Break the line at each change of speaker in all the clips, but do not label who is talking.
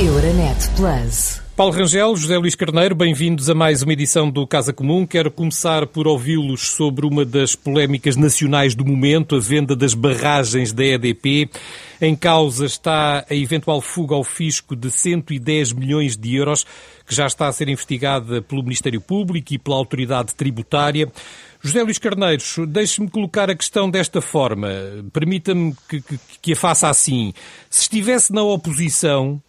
Euronet Plus.
Paulo Rangel, José Luís Carneiro, bem-vindos a mais uma edição do Casa Comum. Quero começar por ouvi-los sobre uma das polémicas nacionais do momento, a venda das barragens da EDP. Em causa está a eventual fuga ao fisco de 110 milhões de euros, que já está a ser investigada pelo Ministério Público e pela Autoridade Tributária. José Luís Carneiros, deixe-me colocar a questão desta forma. Permita-me que, que, que a faça assim. Se estivesse na oposição,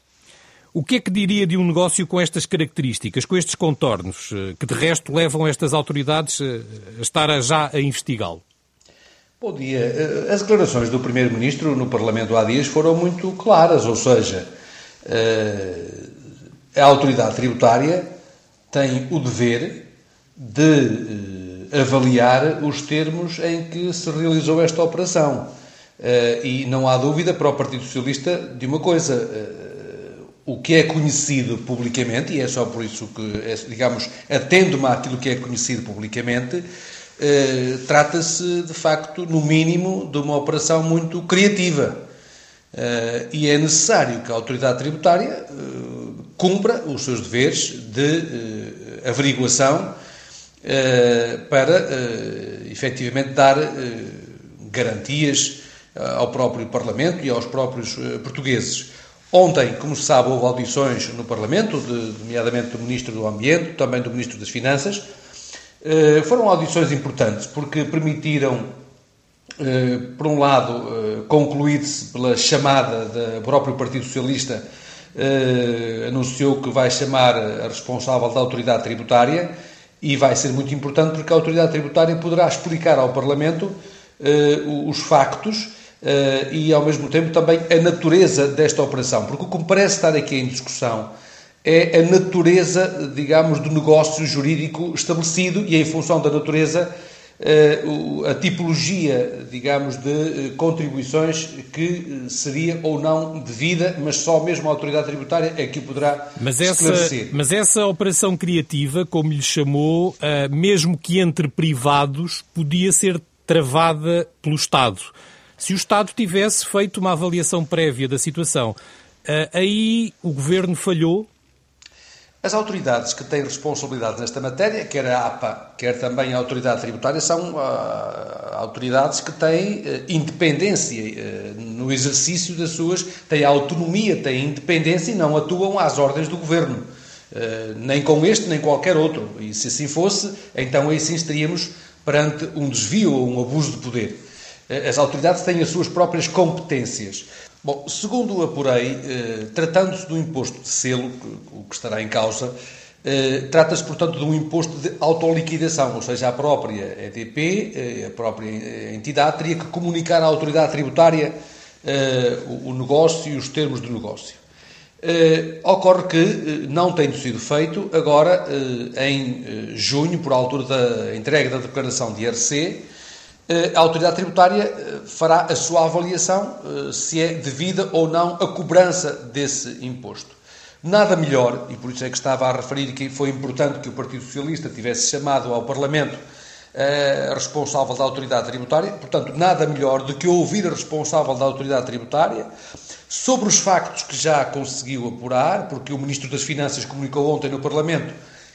o que é que diria de um negócio com estas características, com estes contornos, eh, que de resto levam estas autoridades eh, a estar já a investigá-lo?
Bom dia. Eh, as declarações do Primeiro-Ministro no Parlamento há dias foram muito claras, ou seja, a autoridade tributária tem o dever de avaliar os termos em que se realizou esta operação. E não há dúvida para o Partido Socialista de uma coisa o que é conhecido publicamente, e é só por isso que, é, digamos, atendo-me àquilo que é conhecido publicamente, eh, trata-se, de facto, no mínimo, de uma operação muito criativa. Eh, e é necessário que a autoridade tributária eh, cumpra os seus deveres de eh, averiguação eh, para, eh, efetivamente, dar garantias ao próprio Parlamento e aos próprios portugueses. Ontem, como se sabe, houve audições no Parlamento, de, nomeadamente do Ministro do Ambiente, também do Ministro das Finanças. Eh, foram audições importantes porque permitiram, eh, por um lado, eh, concluir-se pela chamada do próprio Partido Socialista, anunciou que vai chamar a responsável da autoridade tributária e vai ser muito importante porque a autoridade tributária poderá explicar ao Parlamento os factos e, ao mesmo tempo, também a natureza desta operação. Porque o que me parece estar aqui em discussão é a natureza, digamos, do negócio jurídico estabelecido e, em função da natureza, uh, a tipologia, digamos, de uh, contribuições que seria ou não devida, mas só mesmo a autoridade tributária é que o poderá
mas essa, esclarecer. Mas essa operação criativa, como lhe chamou, mesmo que entre privados, podia ser travada pelo Estado. Se o Estado tivesse feito uma avaliação prévia da situação, eh, aí o Governo falhou?
As autoridades que têm responsabilidade nesta matéria, quer a APA, quer também a Autoridade Tributária, são uh, autoridades que têm uh, independência uh, no exercício das suas, têm autonomia, têm independência e não atuam às ordens do Governo. nem com este, nem qualquer outro. E se assim fosse, então aí sim estaríamos perante um desvio ou um abuso de poder. Eh, as autoridades têm as suas próprias competências. Bom, segundo apurei, eh, tratando-se do imposto de selo, o que estará em causa, eh, trata-se, portanto, de um imposto de autoliquidação, ou seja, a própria EDP, a própria entidade, teria que comunicar à autoridade tributária o, negócio e os termos do negócio. Ocorre que não tendo sido feito, agora em junho, por altura da entrega da declaração de IRC, a autoridade tributária eh, fará a sua avaliação eh, se é devida ou não a cobrança desse imposto. Nada melhor, e por isso é que estava a referir que foi importante que o Partido Socialista tivesse chamado ao Parlamento a responsável da autoridade tributária, portanto, nada melhor do que ouvir a responsável da autoridade tributária sobre os factos que já conseguiu apurar, porque o Ministro das Finanças comunicou ontem no Parlamento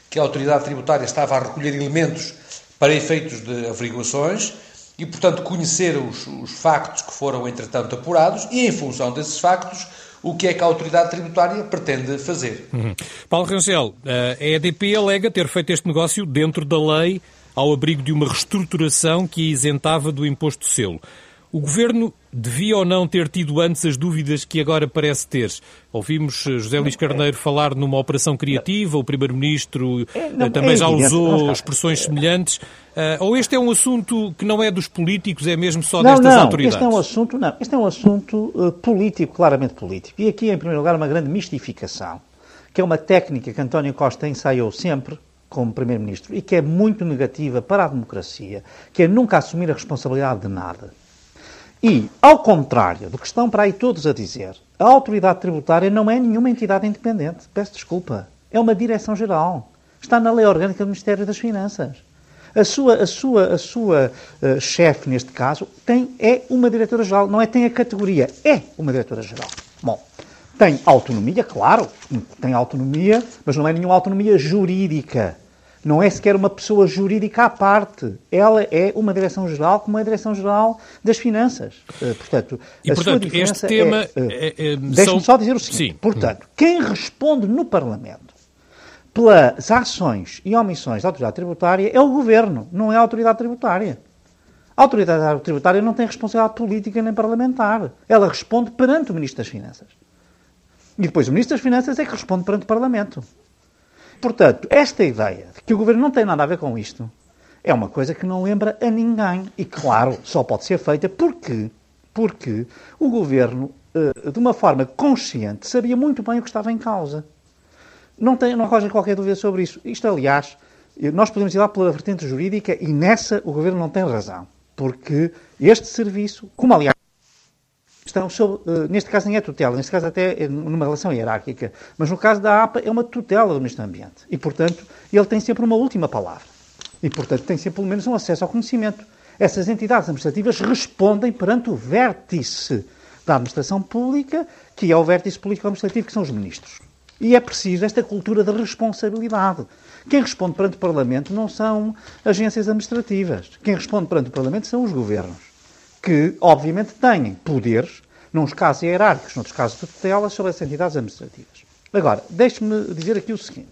que a autoridade tributária estava a recolher elementos para efeitos de averiguações e, portanto, conhecer os, os factos que foram, entretanto, apurados e, em função desses factos, o que é que a autoridade tributária pretende fazer.
Uhum. Paulo Rangel, a EDP alega ter feito este negócio dentro da lei, ao abrigo de uma reestruturação que a isentava do imposto de selo. O Governo devia ou não ter tido antes as dúvidas que agora parece ter? Ouvimos eh, José Luís Carneiro falar numa operação criativa, o Primeiro-Ministro é, eh, também é já usou expressões semelhantes. Ou este é um assunto que não é dos políticos, é mesmo só
não,
destas
não,
autoridades?
Este é um assunto, não, este é um assunto uh, político, claramente político. E aqui, em primeiro lugar, uma grande mistificação, que é uma técnica que António Costa ensaiou sempre como Primeiro-Ministro e que é muito negativa para a democracia, que é nunca assumir a responsabilidade de nada. E, ao contrário do que estão para aí todos a dizer, a autoridade tributária não é nenhuma entidade independente. Peço desculpa. É uma direção-geral. Está na lei orgânica do Ministério das Finanças. A sua, a sua, a sua uh, chefe, neste caso, tem, é uma diretora-geral. Não é tem a categoria, é uma diretora-geral. Bom, Tem autonomia, claro, tem autonomia, mas não é nenhuma autonomia jurídica. Não é sequer uma pessoa jurídica à parte. Ela é uma direção-geral como é a direção-geral das finanças. Uh, portanto,
e,
a
portanto,
sua
este tema...
É, é, é, Deixe-me são... só dizer o seguinte. Sim. Portanto, quem responde no Parlamento pelas ações e omissões da autoridade tributária é o Governo, não é a autoridade tributária. A autoridade tributária não tem responsabilidade política nem parlamentar. Ela responde perante o Ministro das Finanças. E depois o Ministro das Finanças é que responde perante o Parlamento. Portanto, esta ideia de que o Governo não tem nada a ver com isto é uma coisa que não lembra a ninguém. E, claro, só pode ser feita porque, porque o Governo, eh, de uma forma consciente, sabia muito bem o que estava em causa. Não, tem, não haja qualquer dúvida sobre isso. Isto, aliás, nós podemos ir lá pela vertente jurídica e nessa o Governo não tem razão. Porque este serviço, como aliás estão sob, uh, neste caso nem é tutela, neste caso até é numa relação hierárquica, mas no caso da APA é uma tutela do Ministro do Ambiente. E, portanto, ele tem sempre uma última palavra. E, portanto, tem sempre pelo menos um acesso ao conhecimento. Essas entidades administrativas respondem perante o vértice da administração pública, que é o vértice político-administrativo, que são os ministros. E é preciso esta cultura de responsabilidade. Quem responde perante o Parlamento não são agências administrativas. Quem responde perante o Parlamento são os governos que, obviamente, têm poderes, nos casos hierárquicos, noutros casos de tutela, sobre as entidades administrativas. Agora, deixe-me dizer aqui o seguinte.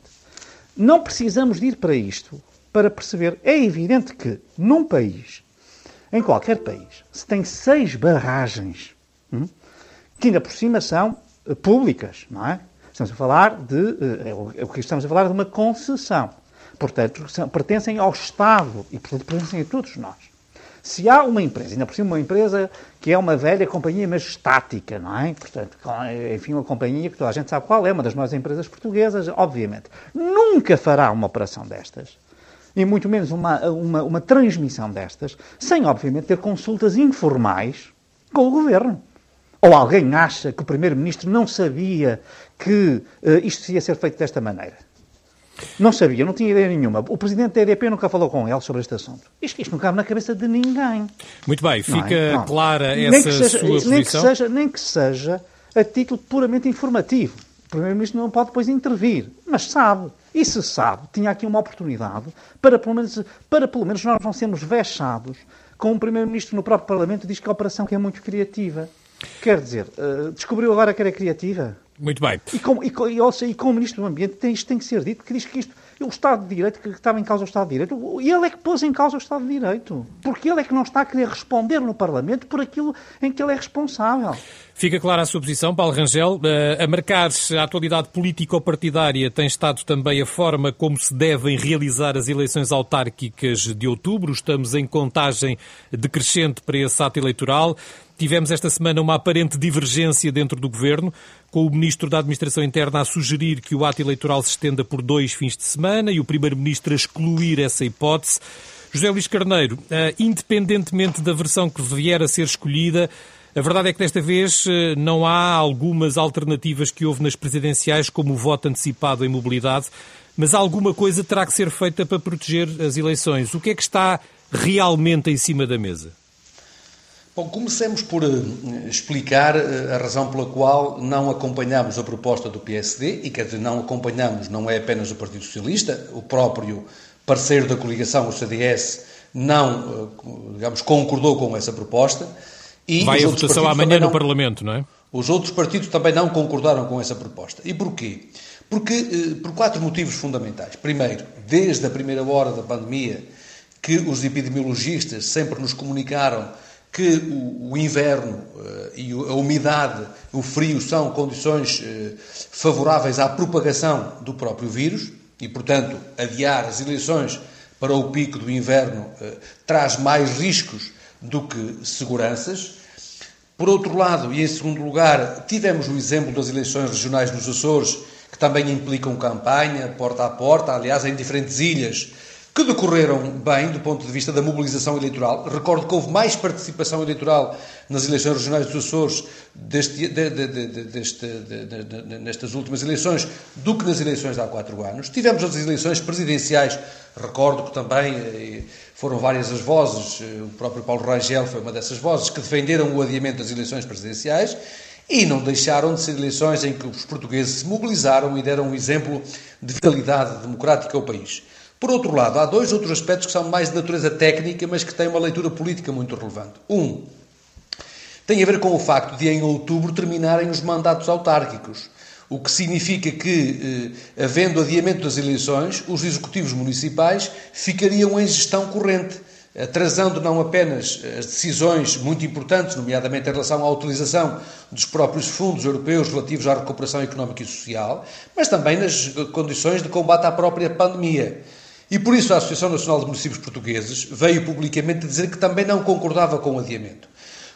Não precisamos de ir para isto para perceber. É evidente que, num país, em qualquer país, se tem seis barragens, hum, que ainda por cima são uh, públicas, não é? Estamos a falar de. Uh, é o que estamos a falar de uma concessão. Portanto, são, pertencem ao Estado e, portanto, pertencem a todos nós. Se há uma empresa, ainda por cima uma empresa que é uma velha companhia, mas estática, não é? Portanto, enfim, uma companhia que toda a gente sabe qual é, uma das maiores empresas portuguesas, obviamente, nunca fará uma operação destas, e muito menos uma, uma, uma transmissão destas, sem, obviamente, ter consultas informais com o Governo. Ou alguém acha que o Primeiro-Ministro não sabia que uh, isto ia ser feito desta maneira? Não sabia, não tinha ideia nenhuma. O presidente da EDP nunca falou com ele sobre este assunto. Isto, isto não cabe na cabeça de ninguém.
Muito bem, fica é? clara essa seja, sua
nem
posição.
Que seja, nem que seja a título puramente informativo. O Primeiro-Ministro não pode depois intervir, mas sabe. E se sabe, tinha aqui uma oportunidade para pelo menos, para, pelo menos nós não sermos vexados com um Primeiro-Ministro no próprio Parlamento diz que a operação que é muito criativa. Quer dizer, uh, descobriu agora que era criativa?
Muito bem.
E com, e, e, e com o Ministro do Ambiente tem, isto tem que ser dito, porque diz que isto, o Estado de Direito, que estava em causa o Estado de Direito, e ele é que pôs em causa o Estado de Direito. Porque ele é que não está a querer responder no Parlamento por aquilo em que ele é responsável.
Fica clara a sua posição, Paulo Rangel. Eh, a marcar-se a atualidade político-partidária tem estado também a forma como se devem realizar as eleições autárquicas de outubro. Estamos em contagem decrescente para esse ato eleitoral. Tivemos esta semana uma aparente divergência dentro do governo, com o Ministro da Administração Interna a sugerir que o ato eleitoral se estenda por dois fins de semana e o Primeiro-Ministro a excluir essa hipótese. José Luís Carneiro, eh, independentemente da versão que vier a ser escolhida, a verdade é que desta vez eh, não há algumas alternativas que houve nas presidenciais, como o voto antecipado em mobilidade, mas alguma coisa terá que ser feita para proteger as eleições. O que é que está realmente em cima da mesa?
Bom, comecemos por uh, explicar uh, a razão pela qual não acompanhamos a proposta do PSD, e quer dizer, não acompanhamos, não é apenas o Partido Socialista, o próprio parceiro da coligação, o CDS, não, uh, digamos, concordou com essa proposta.
E Vai a votação amanhã não, no Parlamento, não é?
Os outros partidos também não concordaram com essa proposta. E porquê? Porque, por quatro motivos fundamentais. Primeiro, desde a primeira hora da pandemia, que os epidemiologistas sempre nos comunicaram que o, o inverno uh, e a umidade, o frio, são condições uh, favoráveis à propagação do próprio vírus e, portanto, adiar as eleições para o pico do inverno uh, traz mais riscos do que seguranças. Por outro lado, e em segundo lugar, tivemos o exemplo das eleições regionais nos Açores, que também implicam campanha, porta a porta, aliás, em diferentes ilhas que decorreram bem do ponto de vista da mobilização eleitoral. Recordo que houve mais participação eleitoral nas eleições regionais dos Açores deste, de, de, de, deste, nestas últimas eleições do que nas eleições de há quatro anos. Tivemos as eleições presidenciais, recordo que também eh, foram várias as vozes, eh, o próprio Paulo Rangel foi uma dessas vozes, que defenderam o adiamento das eleições presidenciais. E não deixaram de ser eleições em que os portugueses se mobilizaram e deram um exemplo de vitalidade democrática ao país. Por outro lado, há dois outros aspectos que são mais de natureza técnica, mas que têm uma leitura política muito relevante. Um, tem a ver com o facto de em outubro terminarem os mandatos autárquicos, o que significa que, eh, havendo adiamento das eleições, os executivos municipais ficariam em gestão corrente, atrasando não apenas as decisões muito importantes, nomeadamente em relação à utilização dos próprios fundos europeus relativos à recuperação económica e social, mas também nas condições de combate à própria pandemia. E por isso a Associação Nacional de Municípios Portugueses veio publicamente dizer que também não concordava com o adiamento.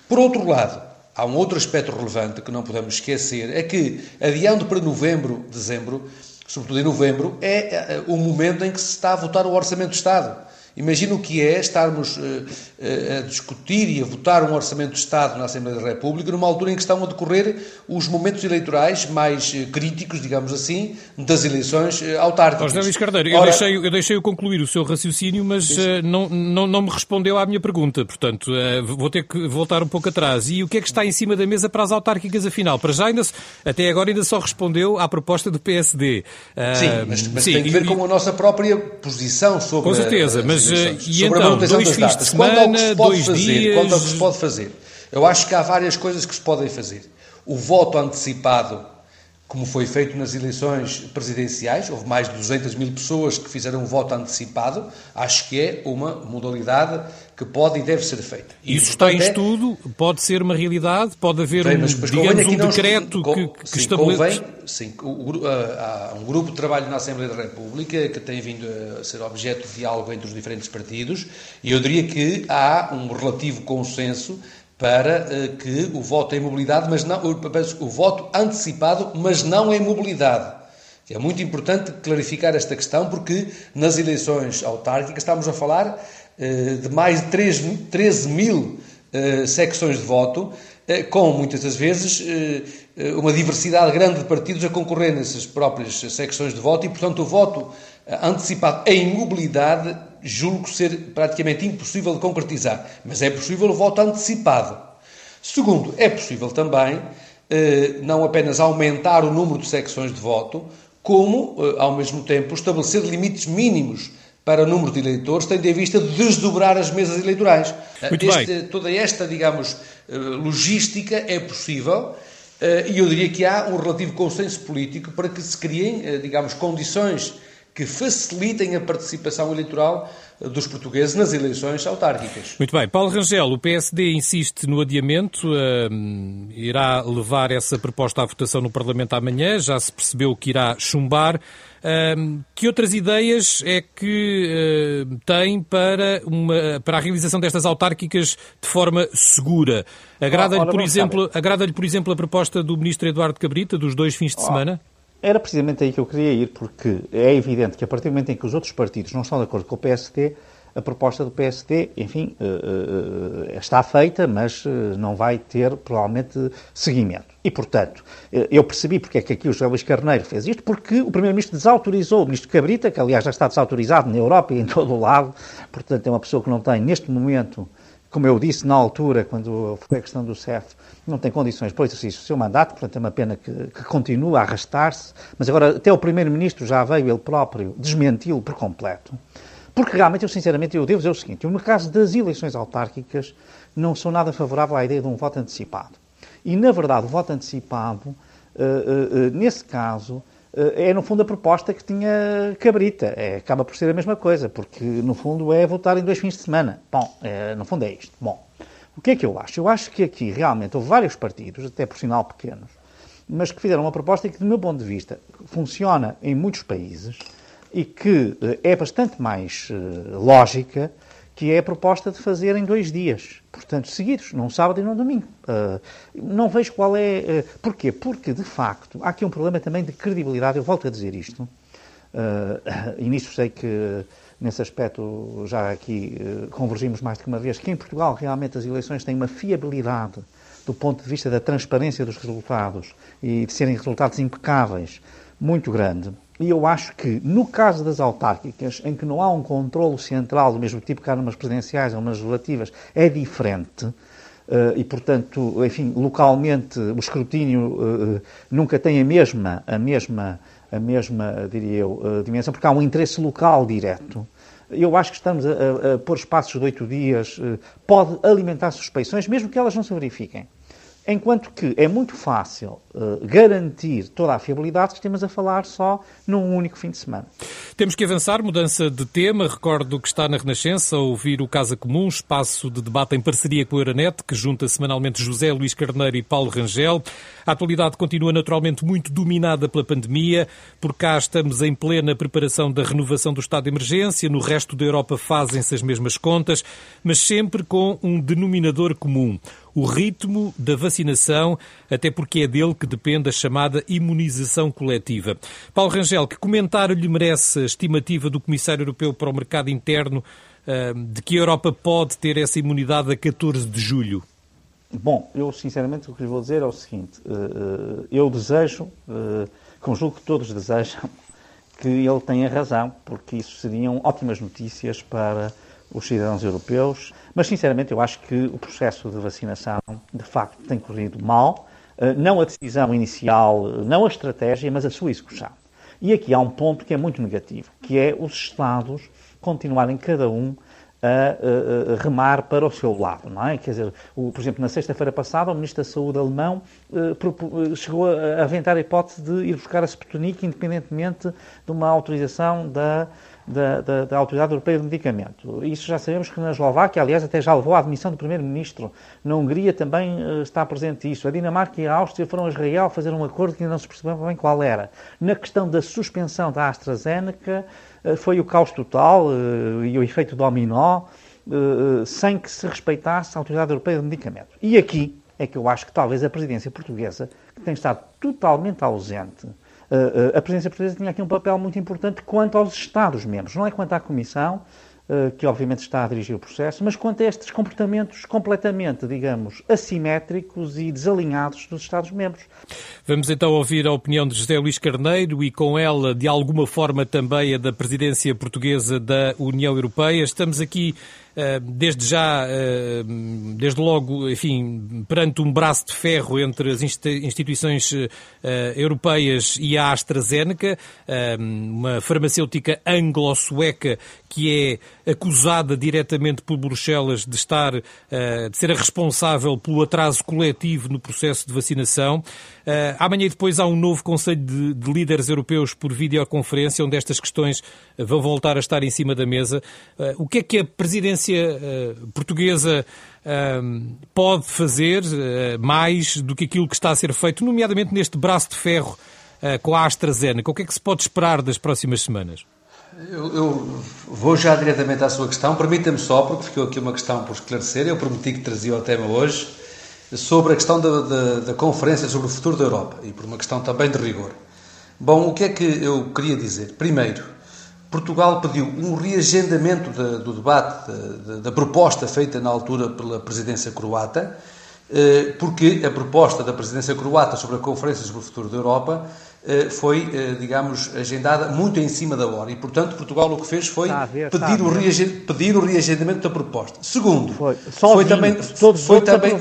Por outro lado, há um outro aspecto relevante que não podemos esquecer, é que, adiando para novembro, dezembro, sobretudo em novembro, é, é o momento em que se está a votar o Orçamento do Estado. Imagina o que é estarmos uh, uh, a discutir e a votar um Orçamento de Estado na Assembleia da República numa altura em que estão a decorrer os momentos eleitorais mais uh, críticos, digamos assim, das eleições autárquicas.
José Luís Carneiro, eu, deixei, eu deixei-o concluir o seu raciocínio, mas não, não, não me respondeu à minha pergunta, portanto vou ter que voltar um pouco atrás. E o que é que está em cima da mesa para as autárquicas, afinal? Para já, ainda, até agora ainda só respondeu à proposta do PSD.
Sim, mas, mas sim, tem a ver e, com a nossa própria posição sobre...
Com certeza,
a,
mas mas eh, e então, dois fins de semana, dois
fazer,
dias...
Quanto ao que se pode fazer? Eu acho que há várias coisas que se podem fazer. O voto antecipado como foi feito nas eleições presidenciais, houve mais de 200 mil pessoas que fizeram um voto antecipado, acho que é uma modalidade que pode e deve ser feita.
Isso está em é... estudo, pode ser uma realidade, pode haver Bem, um, digamos, um decreto que, que sim, estabelece...
Convém, sim, o, há um grupo de trabalho na Assembleia da República que tem vindo a ser objeto de diálogo entre os diferentes partidos e eu diria que há um relativo consenso para uh, que o voto em mobilidade, mas não, o, o voto antecipado, mas não em mobilidade. É muito importante clarificar esta questão porque nas eleições autárquicas estamos a falar uh, de mais de 3, 13 mil secções de voto, com muitas das vezes uma diversidade grande de partidos a concorrer nessas próprias secções de voto e, portanto, o voto antecipado em mobilidade julgo ser praticamente impossível de concretizar, mas é possível o voto antecipado. Segundo, é possível também eh, não apenas aumentar o número de secções de voto, como, eh, ao mesmo tempo, estabelecer limites mínimos para o número de eleitores, tendo em vista desdobrar as mesas eleitorais.
Este.
Toda esta, digamos, eh, logística é possível e eu diria que há um relativo consenso político para que se criem, digamos, condições que facilitem a participação eleitoral dos portugueses nas eleições autárquicas.
Muito bem. Paulo Rangel, o PSD insiste no adiamento, uh, irá levar essa proposta à votação no Parlamento amanhã, já se percebeu que irá chumbar. Uh, que outras ideias é que uh, tem para, uma, para a realização destas autárquicas de forma segura? Agrada-lhe, por, exemplo, agrada por exemplo, a proposta do Ministro Eduardo Cabrita, dos dois fins de oh. semana?
Era precisamente aí que eu queria ir, porque é evidente que a partir do momento em que os outros partidos não estão de acordo com o PSD, a proposta do PSD, enfim, uh, uh, está feita, mas uh, não vai ter, provavelmente, seguimento. E, portanto, eu percebi porque é que aqui o José Luís Carneiro fez isto, porque o Primeiro-Ministro desautorizou o Ministro Cabrita, que aliás já está desautorizado na Europa e em todo o lado, portanto é uma pessoa que não tem, neste momento, como eu disse na altura, quando foi a questão do CEF, não tem condições para o exercício do seu mandato, portanto é uma pena que, que continue a arrastar-se, mas agora até o Primeiro-Ministro já veio ele próprio desmenti-lo por completo. Porque realmente, eu sinceramente, eu devo dizer o seguinte, no caso das eleições autárquicas não sou nada favorável à ideia de um voto antecipado. E, na verdade, o voto antecipado, uh, uh, uh, nesse caso, é no fundo a proposta que tinha Cabrita. É, acaba por ser a mesma coisa, porque no fundo é votar em dois fins de semana. Bom, é, no fundo é isto. Bom, o que é que eu acho? Eu acho que aqui realmente houve vários partidos, até por sinal pequenos, mas que fizeram uma proposta que, do meu ponto de vista, funciona em muitos países e que eh, é bastante mais lógica, que é a proposta de fazer em dois dias, portanto, seguidos, num sábado e num domingo. Uh, não vejo qual é. Uh, porquê? Porque, de facto, há aqui um problema também de credibilidade. Eu volto a dizer isto, e nisso sei que nesse aspecto já aqui convergimos mais de uma vez, que em Portugal realmente as eleições têm uma fiabilidade do ponto de vista da transparência dos resultados e de serem resultados impecáveis muito grande. E eu acho que, no caso das autárquicas, em que não há um controlo central do mesmo tipo que há numas presidenciais ou nas legislativas, é diferente. Uh, e, portanto, enfim, localmente o escrutínio uh, nunca tem a mesma, a mesma, a mesma, diria eu, uh, dimensão, porque há um interesse local direto. Eu acho que estamos a, a, a pôr espaços de oito dias, pode alimentar suspeições, mesmo que elas não se verifiquem. Enquanto que é muito fácil uh, garantir toda a fiabilidade, estamos a falar só num único fim de semana.
Temos que avançar, mudança de tema. Recordo que está na Renascença a ouvir o Casa Comum, espaço de debate em parceria com a Euronet, que junta semanalmente José Luís Carneiro e Paulo Rangel. A atualidade continua naturalmente muito dominada pela pandemia. Por cá estamos em plena preparação da renovação do estado de emergência. No resto da Europa fazem-se as mesmas contas, mas sempre com um denominador comum o ritmo da vacinação, até porque é dele que depende a chamada imunização coletiva. Paulo Rangel, que comentário lhe merece a estimativa do Comissário Europeu para o Mercado Interno de que a Europa pode ter essa imunidade a 14 de julho?
Bom, eu sinceramente o que lhe vou dizer é o seguinte: ah, ah, eu desejo, conjugo que todos desejam, que ele tenha razão, porque isso seriam ótimas notícias para os cidadãos europeus, mas sinceramente eu acho que o processo de vacinação de facto tem corrido mal, eh, não a decisão inicial, não a estratégia, mas a sua execução. E aqui há um ponto que é muito negativo, que é os Estados continuarem cada um a, remar para o seu lado, não é? Quer dizer, o, por exemplo, na sexta-feira passada, o Ministro da Saúde alemão uh, chegou a aventar a hipótese de ir buscar a Sputnik independentemente de uma autorização da da, da, da, Autoridade Europeia do Medicamento. Isso já sabemos que na Eslováquia, aliás, até já levou à admissão do Primeiro-Ministro. Na Hungria também uh, está presente isso. A Dinamarca e a Áustria foram a Israel fazer um acordo que ainda não se percebeu bem qual era. Na questão da suspensão da AstraZeneca, uh, foi o caos total uh, e o efeito dominó, sem que se respeitasse a Autoridade Europeia do Medicamento. E aqui é que eu acho que talvez a presidência portuguesa, que tem estado totalmente ausente a presidência portuguesa tinha aqui um papel muito importante quanto aos Estados-membros, não é quanto à Comissão, eh, que obviamente está a dirigir o processo, mas quanto a estes comportamentos completamente, digamos, assimétricos e desalinhados dos Estados-membros.
Vamos então ouvir a opinião de José Luís Carneiro e com ela, de alguma forma, também a da presidência portuguesa da União Europeia. Estamos aqui eh, desde já, eh, desde logo, enfim, perante um braço de ferro entre as instituições eh, europeias e a AstraZeneca, uma farmacêutica anglo-sueca que é acusada diretamente por Bruxelas de estar, de ser a responsável pelo atraso coletivo no processo de vacinação. Amanhã e depois há um novo Conselho de, de Líderes Europeus por videoconferência, onde estas questões vão voltar a estar em cima da mesa. O que é que a presidência portuguesa uh, pode fazer mais do que aquilo que está a ser feito, nomeadamente neste braço de ferro com a AstraZeneca? O que é que se pode esperar das próximas semanas?
Eu, eu vou já diretamente à sua questão. Permita-me só, porque ficou aqui uma questão por esclarecer. Eu prometi que trazia o tema hoje sobre a questão da, da, da Conferência sobre o Futuro da Europa e por uma questão também de rigor. Bom, o que é que eu queria dizer? Primeiro, Portugal pediu um reagendamento do debate, de, de, da proposta feita na altura pela presidência croata, eh, porque a proposta da presidência croata sobre a Conferência sobre o Futuro da Europa foi, eh, digamos, agendada muito em cima da hora e, portanto, Portugal o que fez foi ver, pedir, o pedir, o reagendamento da proposta. Segundo,
foi, foi também, todos foi, também,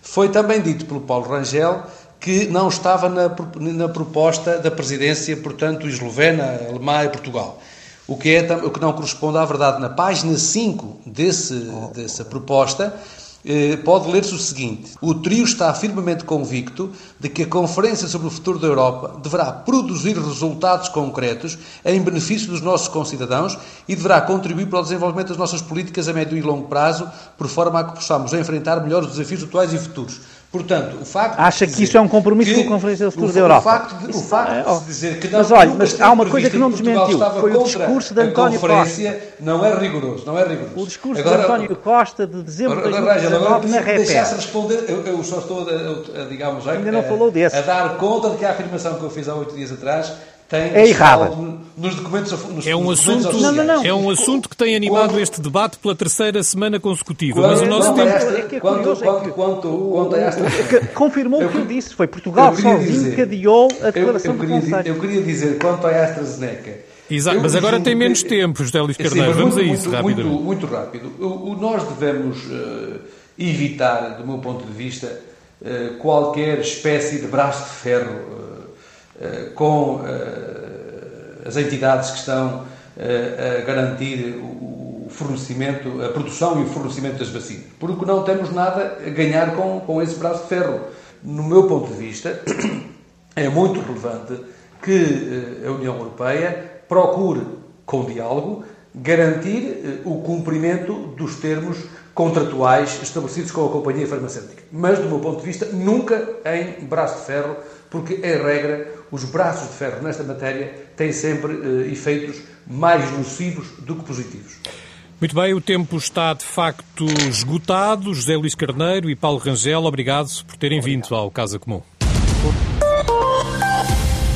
foi também dito pelo Paulo Rangel que não estava na, na proposta da presidência, portanto, eslovena, alemã e Portugal. O que, é, o que não corresponde à verdade. Na página 5 desse, oh. dessa proposta, eh, pode ler-se o seguinte: O trio está firmemente convicto de que a Conferência sobre o Futuro da Europa deverá produzir resultados concretos em benefício dos nossos concidadãos e deverá contribuir para o desenvolvimento das nossas políticas a médio e longo prazo, por forma a que possamos enfrentar melhor os desafios atuais e futuros. Portanto, o facto
Acha que isso é um compromisso com a Conferência do Futuro
o,
da Europa?
O facto de, o facto é, de dizer que não,
mas olha, mas há uma coisa que não desmentiu, foi o discurso de António
Costa. Não é rigoroso, não é rigoroso.
O discurso agora, de António Costa de dezembro de 2019 na
REPER. deixasse responder, eu, eu, só estou, a, a, digamos, a,
Ainda não falou desse.
a dar conta de que a afirmação que eu fiz há oito dias atrás tem
é errada.
Nos documentos, nos
é um
assunto,
não, não, não. é um assunto que tem animado quando, este debate pela terceira semana consecutiva. Quando, mas o nosso tempo.
Esta, é que é quanto, quanto, quanto, quanto a esta...
Confirmou o que eu disse. Foi Portugal sozinho que adiou a declaração
eu, eu
do Conselho.
Eu queria dizer, quanto à AstraZeneca.
Exato, mas agora tem menos tempo, José Luís Carneiro. Vamos
muito,
a isso,
muito,
rapidamente.
Muito, muito rápido. O, o, nós devemos. Uh, evitar, do meu ponto de vista, qualquer espécie de braço de ferro com as entidades que estão a garantir o fornecimento, a produção e o fornecimento das vacinas. Porque não temos nada a ganhar com, com esse braço de ferro. No meu ponto de vista, é muito relevante que a União Europeia procure, com diálogo, garantir o cumprimento dos termos contratuais estabelecidos com a companhia farmacêutica. Mas, do meu ponto de vista, nunca em braço de ferro, porque, em regra, os braços de ferro nesta matéria têm sempre uh, efeitos mais nocivos do que positivos.
Muito bem, o tempo está de facto esgotado. José Luís Carneiro e Paulo Rangel, obrigado por terem obrigado. vindo ao Casa Comum.